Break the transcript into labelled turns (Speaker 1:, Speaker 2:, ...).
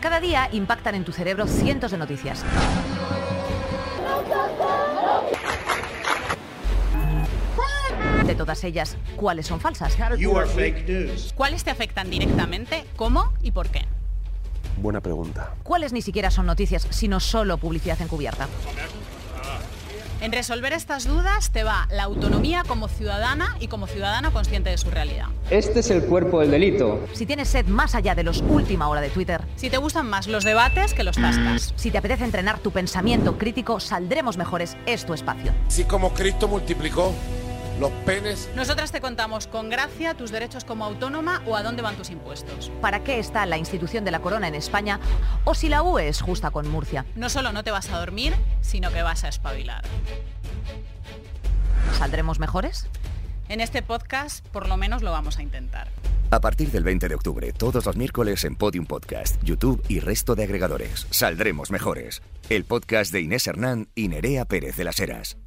Speaker 1: Cada día impactan en tu cerebro cientos de noticias. De todas ellas, ¿cuáles son falsas?
Speaker 2: ¿Cuáles te afectan directamente? ¿Cómo y por qué?
Speaker 3: Buena pregunta.
Speaker 1: ¿Cuáles ni siquiera son noticias, sino solo publicidad encubierta?
Speaker 2: En resolver estas dudas te va la autonomía como ciudadana y como ciudadano consciente de su realidad.
Speaker 4: Este es el cuerpo del delito.
Speaker 1: Si tienes sed más allá de los última hora de Twitter,
Speaker 2: Si te gustan más los debates que los tascas.
Speaker 1: si te apetece entrenar tu pensamiento crítico, saldremos mejores, es tu espacio.
Speaker 5: Si como Cristo multiplicó los penes
Speaker 2: Nosotras te contamos con gracia tus derechos como autónoma o a dónde van tus impuestos.
Speaker 1: ¿Para qué está la institución de la corona en España? O si la UE es justa con Murcia.
Speaker 2: No solo no te vas a dormir, sino que vas a espabilar.
Speaker 1: ¿Saldremos mejores?
Speaker 2: En este podcast por lo menos lo vamos a intentar.
Speaker 6: A partir del 20 de octubre, todos los miércoles en Podium Podcast, YouTube y resto de agregadores. Saldremos mejores. El podcast de Inés Hernán y Nerea Pérez de las Heras.